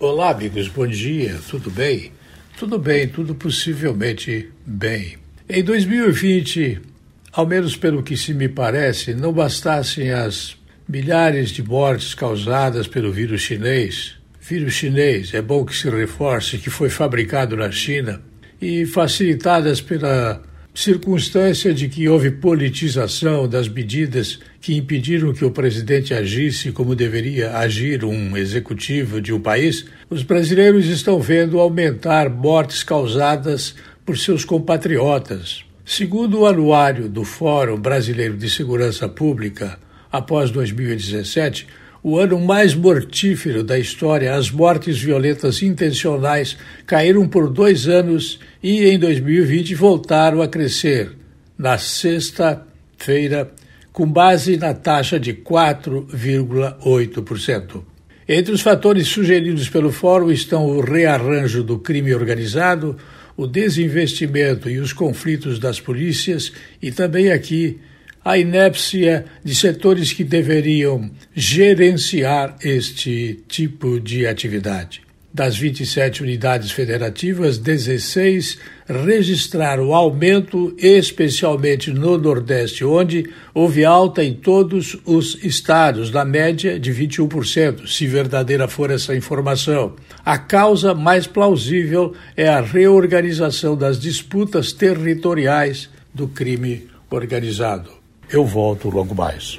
Olá, amigos, bom dia, tudo bem? Tudo bem, tudo possivelmente bem. Em 2020, ao menos pelo que se me parece, não bastassem as milhares de mortes causadas pelo vírus chinês. Vírus chinês, é bom que se reforce que foi fabricado na China e facilitadas pela circunstância de que houve politização das medidas que impediram que o presidente agisse como deveria agir um executivo de um país, os brasileiros estão vendo aumentar mortes causadas por seus compatriotas. Segundo o anuário do Fórum Brasileiro de Segurança Pública, após 2017, o ano mais mortífero da história, as mortes violentas intencionais caíram por dois anos e em 2020 voltaram a crescer. Na sexta-feira, com base na taxa de 4,8%. Entre os fatores sugeridos pelo Fórum estão o rearranjo do crime organizado, o desinvestimento e os conflitos das polícias e também aqui a inépcia de setores que deveriam gerenciar este tipo de atividade. Das 27 unidades federativas, 16 registraram aumento, especialmente no Nordeste, onde houve alta em todos os estados, na média de 21%, se verdadeira for essa informação. A causa mais plausível é a reorganização das disputas territoriais do crime organizado. Eu volto logo mais.